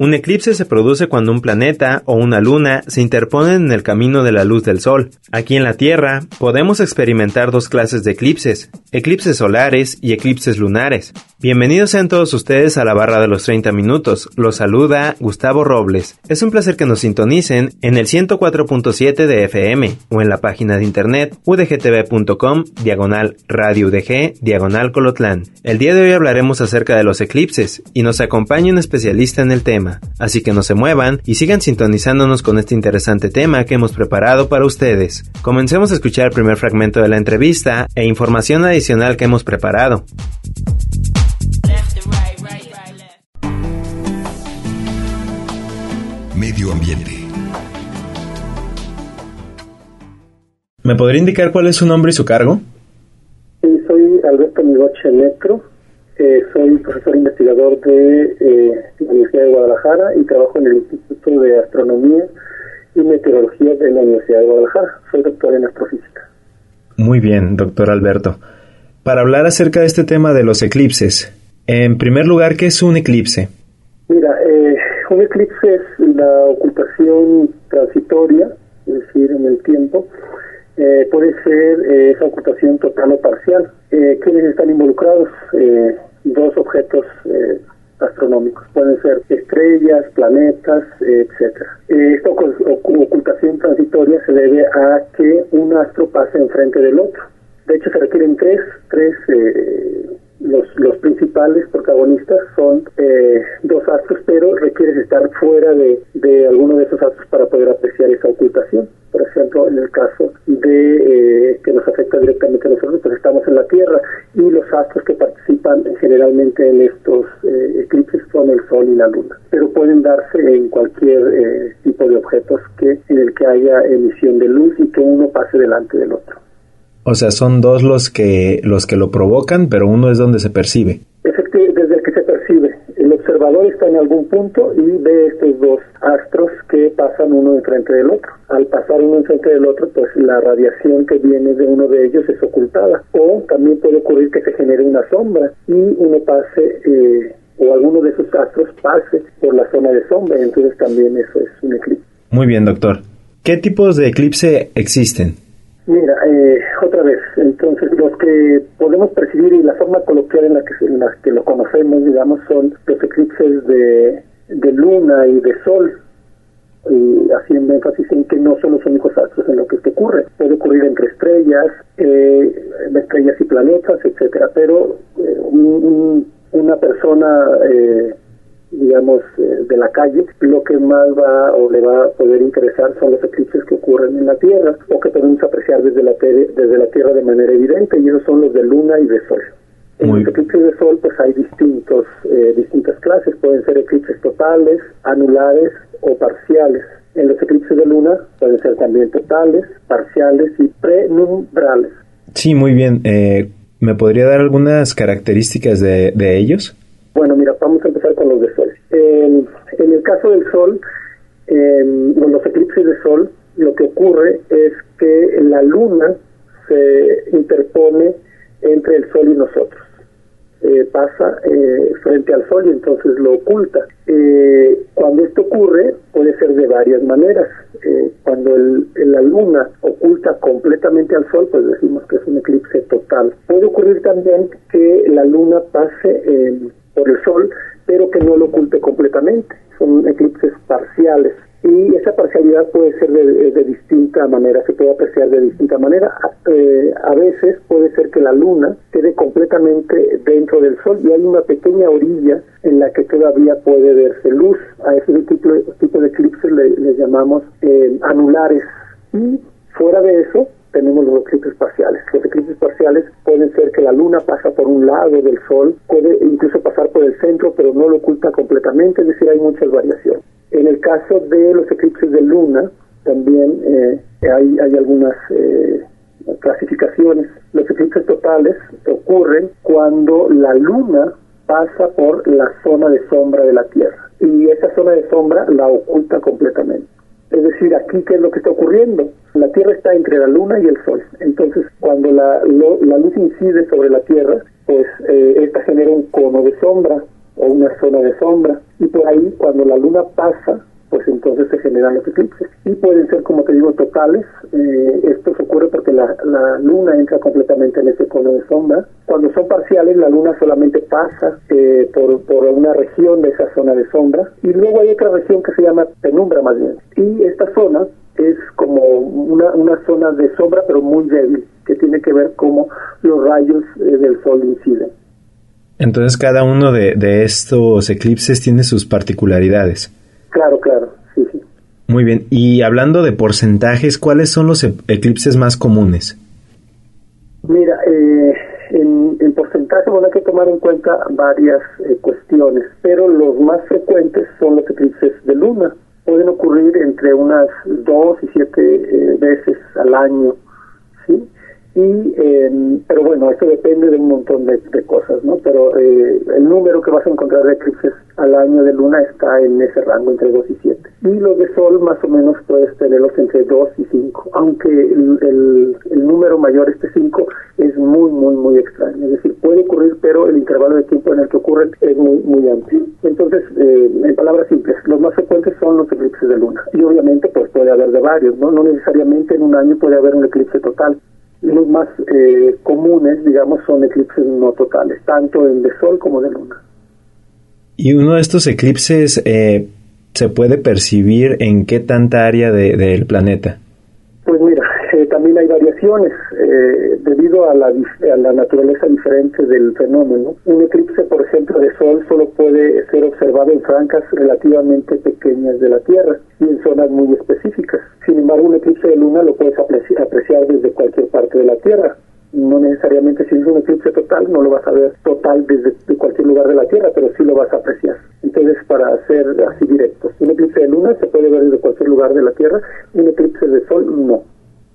Un eclipse se produce cuando un planeta o una luna se interponen en el camino de la luz del Sol. Aquí en la Tierra podemos experimentar dos clases de eclipses, eclipses solares y eclipses lunares. Bienvenidos sean todos ustedes a la barra de los 30 minutos. Los saluda Gustavo Robles. Es un placer que nos sintonicen en el 104.7 de FM o en la página de internet udgtv.com diagonal radio udg diagonal colotlán. El día de hoy hablaremos acerca de los eclipses y nos acompaña un especialista en el tema. Así que no se muevan y sigan sintonizándonos con este interesante tema que hemos preparado para ustedes. Comencemos a escuchar el primer fragmento de la entrevista e información adicional que hemos preparado. Medio ambiente. ¿Me podría indicar cuál es su nombre y su cargo? Sí, soy Alberto Migoche Metro, eh, soy profesor investigador de eh, la Universidad de Guadalajara y trabajo en el Instituto de Astronomía y Meteorología de la Universidad de Guadalajara. Soy doctor en astrofísica. Muy bien, doctor Alberto. Para hablar acerca de este tema de los eclipses, en primer lugar, ¿qué es un eclipse? Mira, un eclipse es la ocultación transitoria, es decir, en el tiempo. Eh, puede ser eh, esa ocultación total o parcial. Eh, ¿Quiénes están involucrados? Eh, dos objetos astronómicos. Pueden ser estrellas, planetas, etcétera. Esta ocu- ocu- ocultación transitoria se debe a que un astro pase enfrente del otro. De hecho, se requieren tres, tres los, los principales protagonistas son eh, dos astros, pero requieres estar fuera de, de alguno de esos astros para poder apreciar esa ocultación. Por ejemplo, en el caso de eh, que nos afecta directamente a nosotros, pues estamos en la Tierra y los astros que participan generalmente en estos eh, eclipses son el Sol y la Luna. Pero pueden darse en cualquier eh, tipo de objetos que en el que haya emisión de luz y que uno pase delante del otro. O sea, son dos los que los que lo provocan, pero uno es donde se percibe. Desde el que se percibe. El observador está en algún punto y ve estos dos astros que pasan uno enfrente del otro. Al pasar uno enfrente del otro, pues la radiación que viene de uno de ellos es ocultada. O también puede ocurrir que se genere una sombra y uno pase, eh, o alguno de esos astros pase por la zona de sombra, entonces también eso es un eclipse. Muy bien, doctor. ¿Qué tipos de eclipse existen? Mira, eh, otra vez, entonces los que podemos percibir y la forma coloquial en la que, en la que lo conocemos, digamos, son los eclipses de, de luna y de sol, y haciendo énfasis en que no son los únicos astros en lo que ocurre. Puede ocurrir entre estrellas, eh, estrellas y planetas, etcétera, pero eh, un- un- una persona eh, calle, lo que más va o le va a poder interesar son los eclipses que ocurren en la Tierra o que podemos apreciar desde la, desde la Tierra de manera evidente y esos son los de luna y de sol. En los eclipses de sol pues hay distintos, eh, distintas clases, pueden ser eclipses totales, anulares o parciales. En los eclipses de luna pueden ser también totales, parciales y prenumbrales. Sí, muy bien. Eh, ¿Me podría dar algunas características de, de ellos? Bueno, mira, vamos a empezar con los de sol. En, en el caso del sol, en los eclipses de sol, lo que ocurre es que la luna se interpone entre el sol y nosotros. Eh, pasa eh, frente al sol y entonces lo oculta. Eh, cuando esto ocurre, puede ser de varias maneras. Eh, cuando el- la luna oculta completamente al sol, pues decimos que es un eclipse total. Puede ocurrir también que la luna pase eh, por el sol, pero que no lo oculte completamente. Son eclipses parciales. Y esa parcialidad puede ser de, de distinta manera, se puede apreciar de distinta manera. A, eh, a veces puede ser que la luna quede completamente dentro del sol y hay una pequeña orilla en la que todavía puede verse luz. A ese tipo, tipo de eclipses le, le llamamos eh, anulares. Y fuera de eso, tenemos los eclipses parciales. Los eclipses parciales pueden ser que la luna pasa por un lado del sol, puede incluso pasar por el centro, pero no lo oculta completamente, es decir, hay muchas variaciones. En el caso de los eclipses de luna, también eh, hay, hay algunas eh, clasificaciones. Los eclipses totales ocurren cuando la luna pasa por la zona de sombra de la Tierra y esa zona de sombra la oculta completamente. Es decir, aquí, ¿qué es lo que está ocurriendo? La Tierra está entre la Luna y el Sol. Entonces, cuando la, la luz incide sobre la Tierra, pues eh, esta genera un cono de sombra o una zona de sombra. Y por ahí, cuando la Luna pasa pues entonces se generan los eclipses. Y pueden ser, como te digo, totales. Eh, esto ocurre porque la, la, luna entra completamente en ese cono de sombra. Cuando son parciales, la luna solamente pasa eh, por, por una región de esa zona de sombra. Y luego hay otra región que se llama penumbra más bien. Y esta zona es como una, una zona de sombra, pero muy débil, que tiene que ver cómo los rayos eh, del sol inciden. Entonces cada uno de, de estos eclipses tiene sus particularidades. Claro, claro, sí, sí. Muy bien, y hablando de porcentajes, ¿cuáles son los e-, eclipses más comunes? Mira, eh, en, en, porcentaje bueno, hay que tomar en cuenta varias eh, cuestiones, pero los más frecuentes son los eclipses de luna. Pueden ocurrir entre unas dos y siete eh, veces al año, ¿sí? Y eh, pero bueno esto depende de un montón de, cosas no pero eh, el número que vas a encontrar de eclipses al año de luna está en ese rango entre 2 y 7 y los de sol más o menos puedes tenerlos entre 2 y 5 aunque el, el, número mayor este 5 es muy muy muy extraño. Es decir puede ocurrir pero el intervalo de tiempo en el que ocurren es muy muy amplio. Entonces eh, en palabras simples los más frecuentes son los eclipses de luna. Y obviamente pues puede haber de varios no no necesariamente en un año puede haber un eclipse total los más eh, comunes, digamos, son eclipses no totales, tanto en de Sol como de Luna. ¿Y uno de estos eclipses eh, se puede percibir en qué tanta área de, del planeta? Pues mira, eh, debido a la, a la naturaleza diferente del fenómeno. Un eclipse, por ejemplo, de Sol solo puede ser observado en franjas relativamente pequeñas de la Tierra y en zonas muy específicas. Sin embargo, un eclipse de luna lo puedes apreciar desde cualquier parte de la Tierra. No necesariamente si es un eclipse total, no lo vas a ver total desde cualquier lugar de la Tierra, pero sí lo vas a apreciar. Entonces, para ser así directos, un eclipse de luna se puede ver desde cualquier lugar de la Tierra, un eclipse de sol no.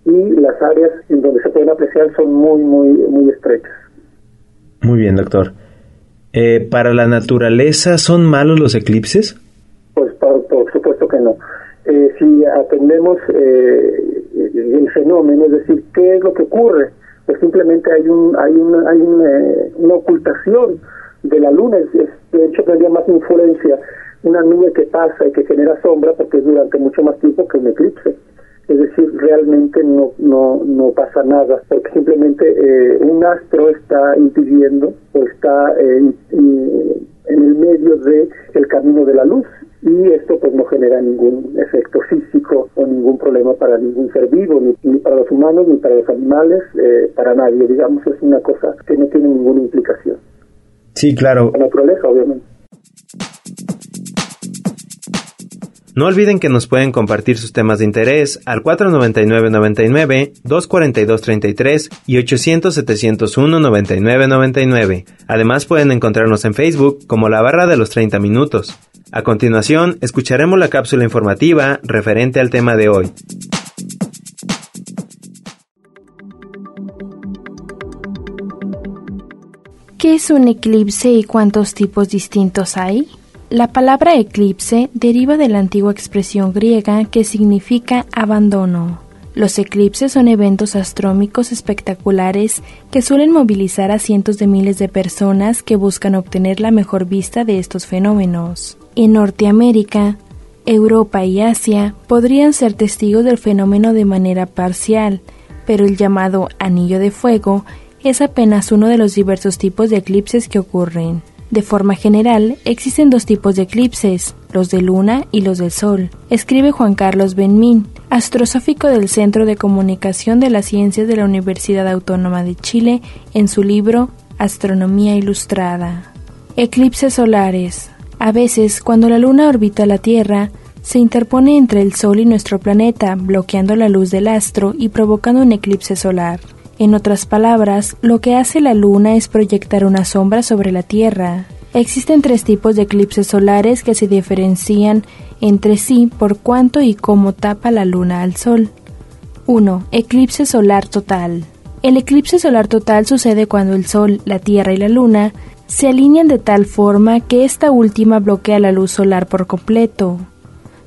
Y las áreas en donde se pueden apreciar son muy, muy, muy estrechas. Muy bien, doctor. Eh, ¿Para la naturaleza son malos los eclipses? Pues por supuesto que no eh, si atendemos eh, el fenómeno, es decir, qué es lo que ocurre, pues simplemente hay un hay una hay eh, una, ocultación de la luna, es, de hecho tendría más influencia una nube que pasa y que genera sombra porque es durante mucho más tiempo que un eclipse. Es decir, realmente no, no, no pasa nada, porque simplemente eh, un astro está impidiendo o está en el medio de el camino de la luz y esto pues no genera ningún efecto físico o ningún problema para ningún ser vivo, ni, para los humanos, ni para los animales, eh, para nadie, digamos, es una cosa que no tiene ninguna implicación. Sí, claro. La naturaleza, obviamente. No olviden que nos pueden compartir sus temas de interés al 499-99, 242-33 y 800-701-9999. Además pueden encontrarnos en Facebook como la barra de los 30 minutos. A continuación, escucharemos la cápsula informativa referente al tema de hoy. ¿Qué es un eclipse y cuántos tipos distintos hay? La palabra eclipse deriva de la antigua expresión griega que significa abandono. Los eclipses son eventos astrónomicos espectaculares que suelen movilizar a cientos de miles de personas que buscan obtener la mejor vista de estos fenómenos. En Norteamérica, Europa y Asia podrían ser testigos del fenómeno de manera parcial, pero el llamado anillo de fuego es apenas uno de los diversos tipos de eclipses que ocurren. De forma general, existen dos tipos de eclipses, los de luna y los del sol, escribe Juan Carlos Benmín, astrosófico del Centro de Comunicación de las Ciencias de la Universidad Autónoma de Chile, en su libro Astronomía Ilustrada. Eclipses solares. A veces, cuando la luna orbita la Tierra, se interpone entre el Sol y nuestro planeta, bloqueando la luz del astro y provocando un eclipse solar. En otras palabras, lo que hace la Luna es proyectar una sombra sobre la Tierra. Existen tres tipos de eclipses solares que se diferencian entre sí por cuánto y cómo tapa la luna al sol. 1. Eclipse solar total. El eclipse solar total sucede cuando el Sol, la Tierra y la Luna se alinean de tal forma que esta última bloquea la luz solar por completo.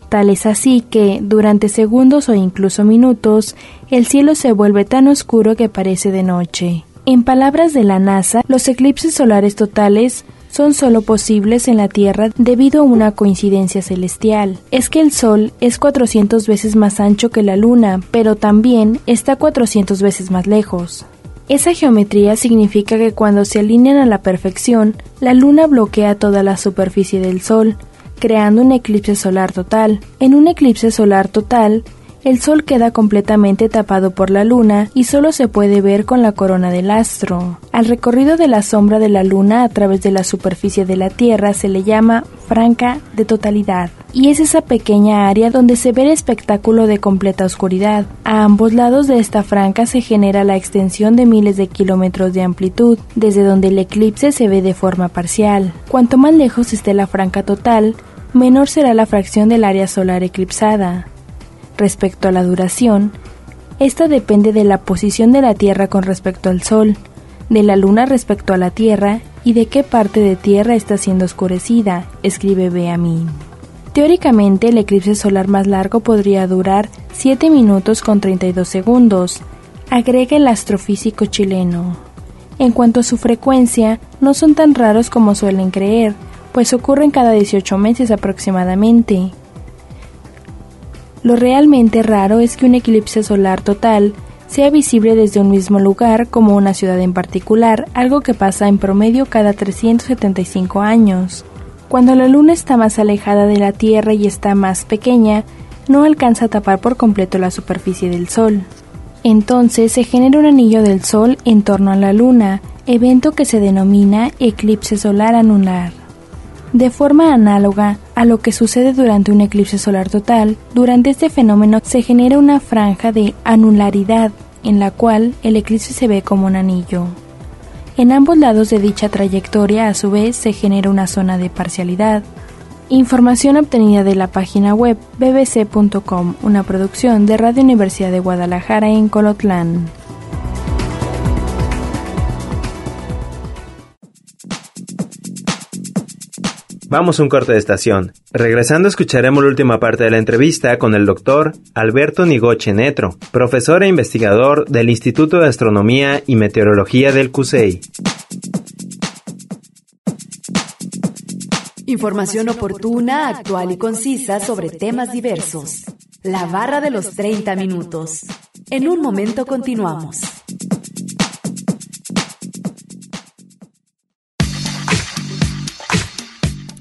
Tal es así que, durante segundos o incluso minutos, el cielo se vuelve tan oscuro que parece de noche. En palabras de la NASA, los eclipses solares totales son solo posibles en la Tierra debido a una coincidencia celestial. Es que el Sol es 400 veces más ancho que la Luna, pero también está 400 veces más lejos. Esa geometría significa que cuando se alinean a la perfección, la Luna bloquea toda la superficie del Sol, creando un eclipse solar total. En un eclipse solar total, el Sol queda completamente tapado por la Luna y solo se puede ver con la corona del astro. Al recorrido de la sombra de la Luna a través de la superficie de la Tierra se le llama franca de totalidad, y es esa pequeña área donde se ve el espectáculo de completa oscuridad. A ambos lados de esta franca se genera la extensión de miles de kilómetros de amplitud, desde donde el eclipse se ve de forma parcial. Cuanto más lejos esté la franca total, menor será la fracción del área solar eclipsada. Respecto a la duración, esta depende de la posición de la Tierra con respecto al Sol, de la Luna respecto a la Tierra y de qué parte de Tierra está siendo oscurecida, escribe Beamin. Teóricamente, el eclipse solar más largo podría durar 7 minutos con 32 segundos, agrega el astrofísico chileno. En cuanto a su frecuencia, no son tan raros como suelen creer, pues ocurren cada 18 meses aproximadamente. Lo realmente raro es que un eclipse solar total sea visible desde un mismo lugar como una ciudad en particular, algo que pasa en promedio cada 375 años. Cuando la luna está más alejada de la Tierra y está más pequeña, no alcanza a tapar por completo la superficie del Sol. Entonces se genera un anillo del Sol en torno a la luna, evento que se denomina eclipse solar anular. De forma análoga a lo que sucede durante un eclipse solar total, durante este fenómeno se genera una franja de anularidad en la cual el eclipse se ve como un anillo. En ambos lados de dicha trayectoria, a su vez, se genera una zona de parcialidad. Información obtenida de la página web bbc.com, una producción de Radio Universidad de Guadalajara en Colotlán. Vamos a un corte de estación. Regresando escucharemos la última parte de la entrevista con el doctor Alberto Nigoche Netro, profesor e investigador del Instituto de Astronomía y Meteorología del CUSEI. Información oportuna, actual y concisa sobre temas diversos. La barra de los 30 minutos. En un momento continuamos.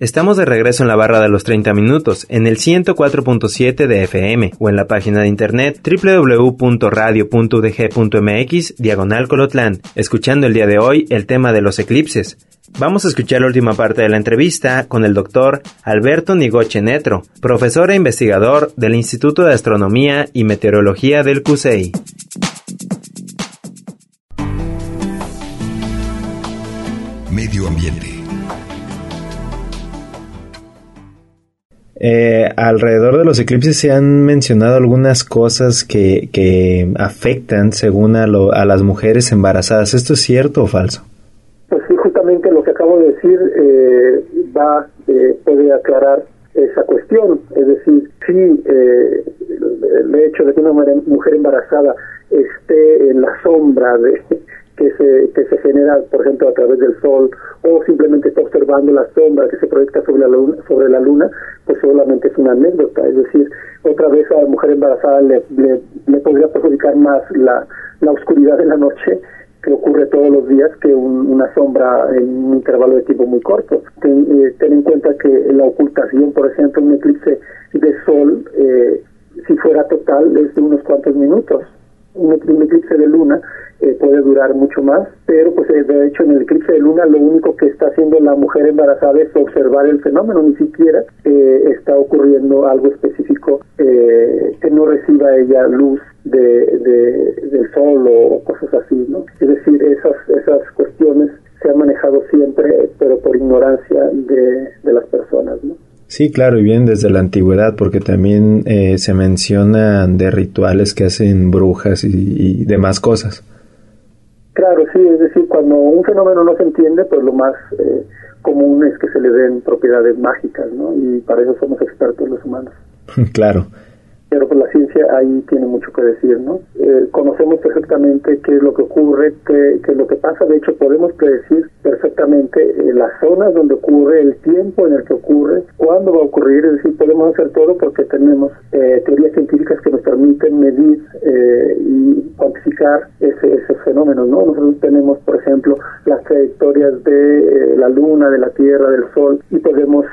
Estamos de regreso en la barra de los 30 minutos, en el 104.7 de FM o en la página de internet www.radio.udg.mx diagonal Colotlán, escuchando el día de hoy el tema de los eclipses. Vamos a escuchar la última parte de la entrevista con el doctor Alberto Nigoche Netro, profesor e investigador del Instituto de Astronomía y Meteorología del CUSEI. Medio ambiente. Eh, alrededor de los eclipses se han mencionado algunas cosas que, que afectan según a, lo, a las mujeres embarazadas. ¿Esto es cierto o falso? Pues sí, justamente lo que acabo de decir eh, va, eh, puede aclarar esa cuestión. Es decir, si eh, el hecho de que una mujer embarazada esté en la sombra de que se, que se genera, por ejemplo, a través del sol, o simplemente está observando la sombra que se proyecta sobre la sobre la luna pues solamente es una anécdota. Es decir, otra vez a la mujer embarazada le, le, podría perjudicar más la, la oscuridad de la noche que ocurre todos los días que una sombra en un intervalo de tiempo muy corto. Ten, eh, en cuenta que la ocultación, por ejemplo, un eclipse de sol, eh, si fuera total, es de unos cuantos minutos. Un, un eclipse de luna eh, puede durar mucho más, pero pues eh, de hecho en el eclipse de luna lo único que está haciendo la mujer embarazada es observar el fenómeno, ni siquiera eh, está ocurriendo algo específico no reciba ella luz de, del sol o cosas así, ¿no? Es decir, esas, esas cuestiones se han manejado siempre, pero por ignorancia de, de las personas, ¿no? Sí, claro, y bien desde la antigüedad, porque también eh, se mencionan de rituales que hacen brujas y, demás cosas. Claro, sí, es decir, cuando un fenómeno no se pues lo más eh, común es que se le den propiedades mágicas, ¿no? Y para eso somos expertos los humanos. claro pero pues la ciencia ahí tiene mucho que decir, ¿no? Eh, conocemos perfectamente qué es lo que ocurre, qué, qué, es lo que pasa, de hecho podemos predecir perfectamente eh, las zonas donde ocurre, el tiempo en el que ocurre, cuándo va a ocurrir, es decir, podemos hacer todo porque tenemos eh, teorías científicas que nos permiten medir y cuantificar ese, esos fenómenos, ¿no? Nosotros tenemos, por ejemplo, las trayectorias de la Luna, de la Tierra, del Sol, y podemos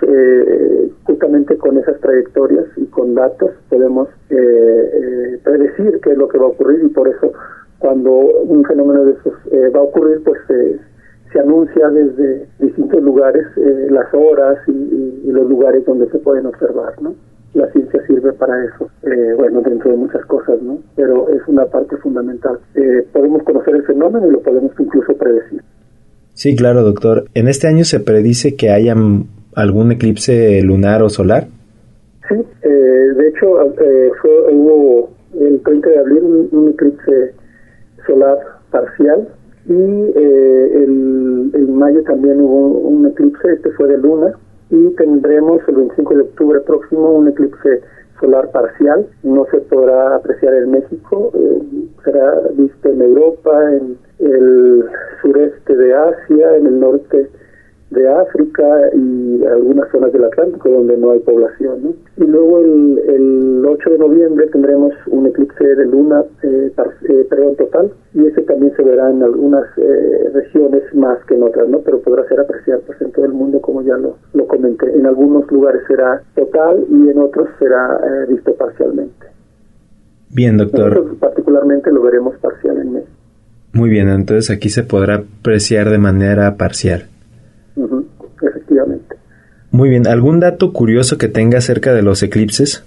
justamente con esas trayectorias y con datos podemos eh, eh, predecir qué es lo que va a ocurrir y por eso cuando un fenómeno de esos eh, va a ocurrir, pues se anuncia desde distintos lugares las horas y, los lugares donde se pueden observar, ¿no? La ciencia sirve para eso, bueno, dentro de muchas cosas, ¿no? Pero es una parte fundamental. podemos conocer el fenómeno y lo podemos incluso predecir. Sí, claro, doctor. ¿En este año se predice que haya algún eclipse lunar o solar? Sí, eh, de hecho eh, fue, hubo el 30 de abril un, eclipse solar parcial y eh, el, mayo también hubo un eclipse, este fue de luna, y tendremos el 25 de octubre próximo un eclipse solar parcial, no se podrá apreciar en México, será visto en Europa, en el sureste de Asia, en el norte de África y algunas zonas del Atlántico donde no hay población. Y luego el, el 8 de noviembre tendremos un eclipse de luna, eh, eh, perdón, total, y ese también se verá en algunas eh, regiones más que en otras, ¿no? pero podrá ser apreciado pues, en todo el mundo como ya lo, lo comenté. En algunos lugares será total y en otros será eh, visto parcialmente. Bien, doctor. Nosotros particularmente lo veremos parcial en México. Muy bien, entonces aquí se podrá apreciar de manera parcial. Muy bien, ¿algún dato curioso que tenga acerca de los eclipses?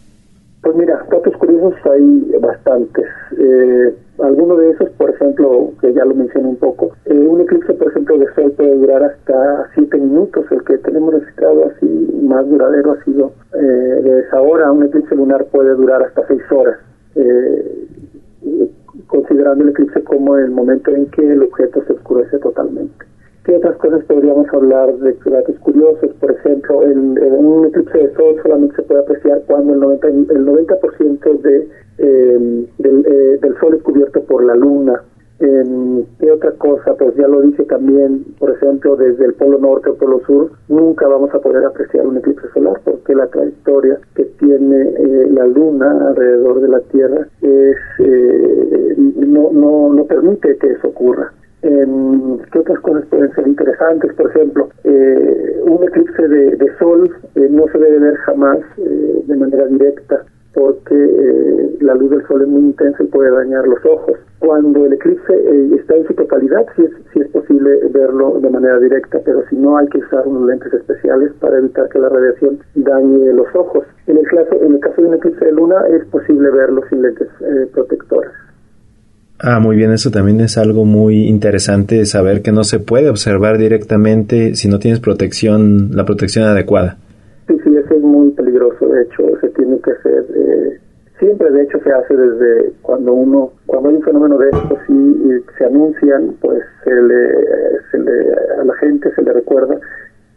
Pues mira, datos curiosos hay bastantes. Eh, alguno de esos, por ejemplo, que ya lo mencioné un poco, eh, un eclipse, por ejemplo, de sol puede durar hasta 7 minutos. El que tenemos registrado así más duradero ha sido eh, de esa hora. Un eclipse lunar puede durar hasta 6 horas. Eh, considerando el eclipse como el momento en que el objeto se oscurece totalmente. ¿Qué otras cosas podríamos hablar de datos curiosos? Por ejemplo, en, un eclipse de sol solamente se puede apreciar cuando el 90%, el 90 de, em, del, eh, del sol es cubierto por la luna. ¿Qué otra cosa? Pues ya lo dije también, por ejemplo, desde el polo norte o polo sur, nunca vamos a poder apreciar un eclipse solar porque la trayectoria que tiene eh, la luna alrededor de la Tierra es, eh, no, no, no permite que eso ocurra. ¿Qué otras cosas pueden ser interesantes? Por ejemplo, eh, un eclipse de, sol eh, no se debe ver jamás eh, de manera directa porque la luz del sol es muy intensa y puede dañar los ojos. Cuando el eclipse está en su totalidad, sí es, sí es posible verlo de manera directa, pero si no hay que usar unos lentes especiales para evitar que la radiación dañe los ojos. En el caso, en el caso de un eclipse de luna es posible verlo sin lentes protectores. Ah, muy bien, eso también es algo muy interesante saber que no se puede observar directamente si no tienes protección, la protección adecuada. Sí, sí, eso es muy peligroso, de hecho, se tiene que hacer, eh, siempre de hecho se hace desde cuando uno, cuando hay un fenómeno de esto, sí se anuncian, pues se le, se le, a la gente se le recuerda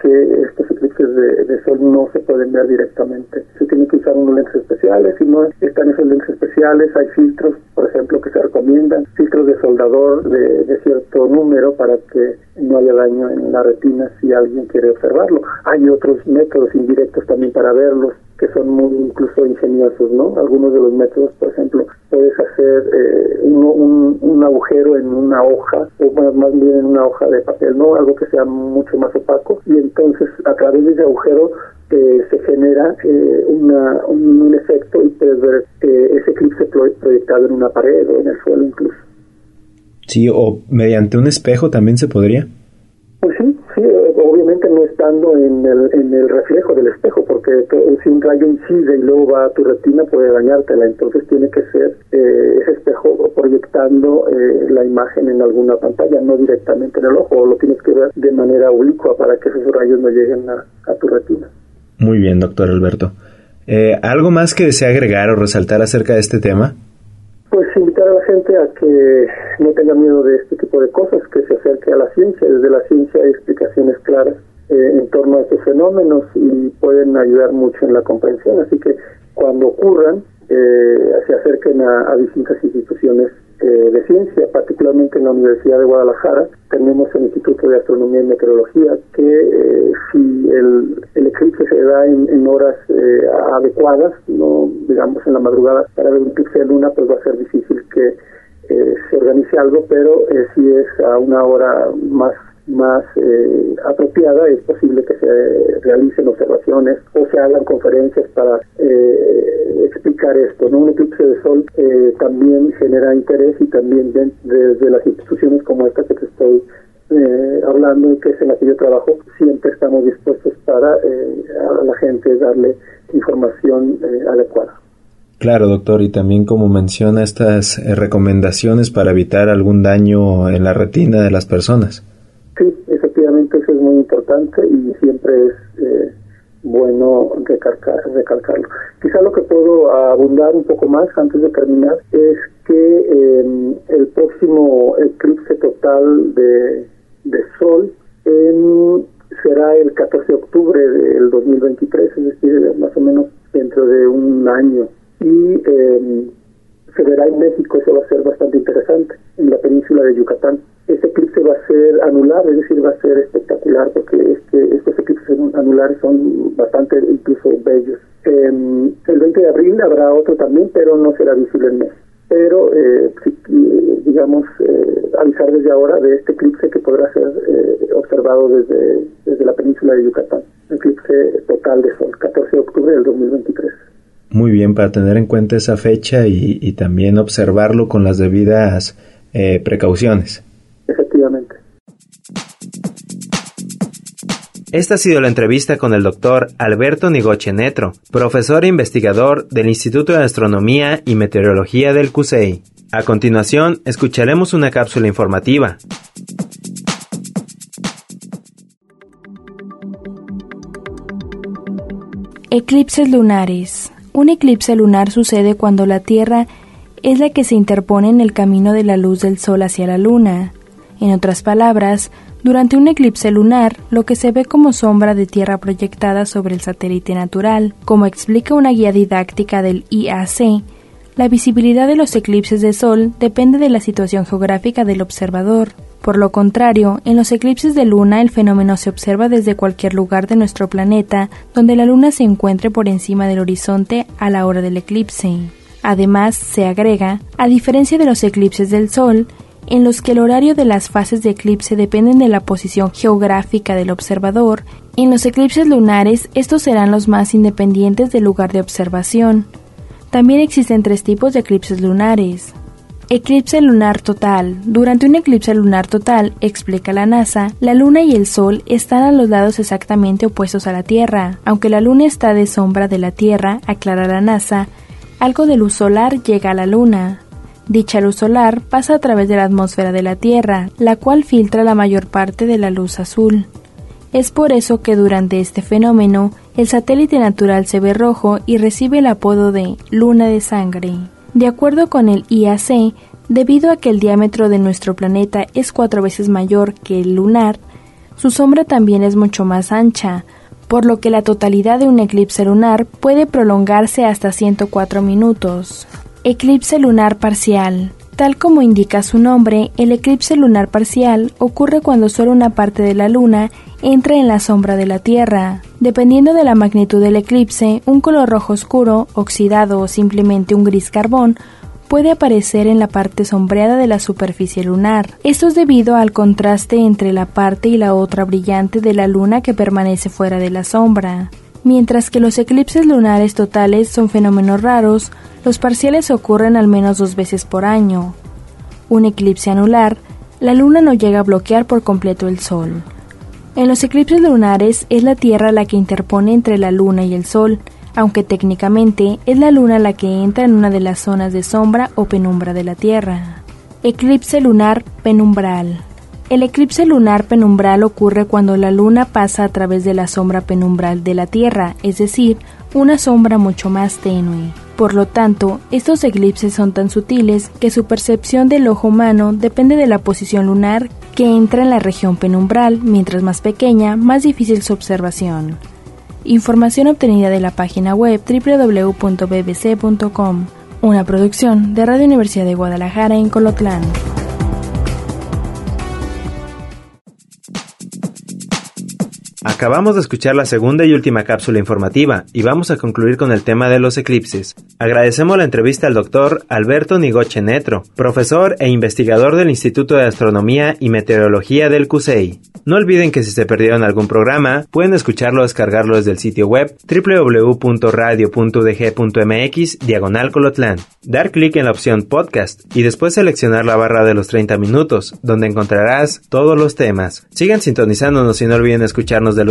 que estos eclipses de, sol no se pueden ver directamente. Se tienen que usar unos lentes especiales, si no están esos lentes especiales, hay filtros, por ejemplo, que se recomiendan, filtros de soldador de, de cierto número para que no haya daño en la retina si alguien quiere observarlo. Hay otros métodos indirectos también para verlos, que son muy incluso ingeniosos, ¿no? Algunos de los métodos, por ejemplo, puedes hacer eh, un, un, agujero en una hoja, o más, bien en una hoja de papel, ¿no? Algo que sea mucho más opaco, y entonces a través de ese agujero eh, se genera eh, una, un, efecto y puedes ver ese eclipse proyectado en una pared o en el suelo incluso. Sí, o mediante un espejo también se podría. Pues sí, obviamente no es proyectando en el, en el reflejo del espejo, porque si un rayo incide y luego va a tu retina puede dañártela, entonces tiene que ser eh, ese espejo proyectando eh, la imagen en alguna pantalla, no directamente en el ojo, o lo tienes que ver de manera oblicua para que esos rayos no lleguen a, a tu retina. Muy bien, doctor Alberto. Eh, ¿Algo más que desea agregar o resaltar acerca de este tema? Pues invitar a la gente a que no tenga miedo de este tipo de cosas, que se acerque a la ciencia. Desde la ciencia hay explicaciones claras eh, en torno a estos fenómenos y pueden ayudar mucho en la comprensión. Así que cuando ocurran, eh, se acerquen a distintas instituciones eh, de ciencia, particularmente en la Universidad de Guadalajara, tenemos el Instituto de Astronomía y Meteorología, que eh, si el, eclipse se da en, horas eh, adecuadas, no digamos en la madrugada, para ver un eclipse de luna, pues va a ser difícil que se organice algo, pero si es a una hora más más eh, apropiada, es posible que se realicen observaciones o se hagan conferencias para eh, explicar esto. ¿no? Un eclipse de sol eh, también genera interés y también desde las instituciones como esta que te estoy hablando y que es en la que yo trabajo, siempre estamos dispuestos para a la gente darle información adecuada. Claro, doctor, y también como menciona estas recomendaciones para evitar algún daño en la retina de las personas. Sí, efectivamente eso es muy importante y siempre es eh, bueno recalcarlo. Quizá lo que puedo abundar un poco más antes de terminar es que em, el próximo eclipse total de, Sol será el 14 de octubre del 2023, es decir, más o menos dentro de un año. Y em, se verá en México, eso va a ser bastante interesante, en la península de Yucatán ese eclipse va a ser anular, es decir, va a ser espectacular porque este, estos eclipses anulares son bastante incluso bellos. el 20 de abril habrá otro también, pero no será visible en mes. Pero, eh, digamos, eh, avisar desde ahora de este eclipse que podrá ser eh, observado desde, desde la península de Yucatán. Eclipse total de sol, 14 de octubre del 2023. Muy bien, para tener en cuenta esa fecha y, y también observarlo con las debidas precauciones Esta ha sido la entrevista con el doctor Alberto Nigoche Netro, profesor e investigador del Instituto de Astronomía y Meteorología del CUSEI. A continuación, escucharemos una cápsula informativa. Eclipses lunares. Un eclipse lunar sucede cuando la Tierra es la que se interpone en el camino de la luz del Sol hacia la Luna. En otras palabras, durante un eclipse lunar, lo que se ve como sombra de Tierra proyectada sobre el satélite natural, como explica una guía didáctica del IAC, la visibilidad de los eclipses de Sol depende de la situación geográfica del observador. Por lo contrario, en los eclipses de luna el fenómeno se observa desde cualquier lugar de nuestro planeta donde la luna se encuentre por encima del horizonte a la hora del eclipse. Además, se agrega, a diferencia de los eclipses del Sol, en los que el horario de las fases de eclipse dependen de la posición geográfica del observador, en los eclipses lunares estos serán los más independientes del lugar de observación. También existen tres tipos de eclipses lunares. Eclipse lunar total. Durante un eclipse lunar total, explica la NASA, la Luna y el Sol están a los lados exactamente opuestos a la Tierra. Aunque la Luna está de sombra de la Tierra, aclara la NASA, algo de luz solar llega a la Luna. Dicha luz solar pasa a través de la atmósfera de la Tierra, la cual filtra la mayor parte de la luz azul. Es por eso que durante este fenómeno el satélite natural se ve rojo y recibe el apodo de luna de sangre. De acuerdo con el IAC, debido a que el diámetro de nuestro planeta es cuatro veces mayor que el lunar, su sombra también es mucho más ancha, por lo que la totalidad de un eclipse lunar puede prolongarse hasta 104 minutos. Eclipse lunar parcial. Tal como indica su nombre, el eclipse lunar parcial ocurre cuando solo una parte de la luna entra en la sombra de la Tierra. Dependiendo de la magnitud del eclipse, un color rojo oscuro, oxidado o simplemente un gris carbón puede aparecer en la parte sombreada de la superficie lunar. Esto es debido al contraste entre la parte y la otra brillante de la luna que permanece fuera de la sombra. Mientras que los eclipses lunares totales son fenómenos raros, los parciales ocurren al menos dos veces por año. Un eclipse anular, la luna no llega a bloquear por completo el sol. En los eclipses lunares es la Tierra la que interpone entre la Luna y el Sol, aunque técnicamente es la Luna la que entra en una de las zonas de sombra o penumbra de la Tierra. Eclipse lunar penumbral. El eclipse lunar penumbral ocurre cuando la Luna pasa a través de la sombra penumbral de la Tierra, es decir, una sombra mucho más tenue. Por lo tanto, estos eclipses son tan sutiles que su percepción del ojo humano depende de la posición lunar que entra en la región penumbral, mientras más pequeña, más difícil su observación. Información obtenida de la página web www.bbc.com, una producción de Radio Universidad de Guadalajara en Colotlán. Acabamos de escuchar la segunda y última cápsula informativa y vamos a concluir con el tema de los eclipses. Agradecemos la entrevista al doctor Alberto Nigoche Netro, profesor e investigador del Instituto de Astronomía y Meteorología del CUSEI. No olviden que si se perdieron algún programa, pueden escucharlo o descargarlo desde el sitio web www.radio.udg.mx diagonal colotlán. Dar clic en la opción podcast y después seleccionar la barra de los 30 minutos, donde encontrarás todos los temas. Sigan sintonizándonos y no olviden escucharnos de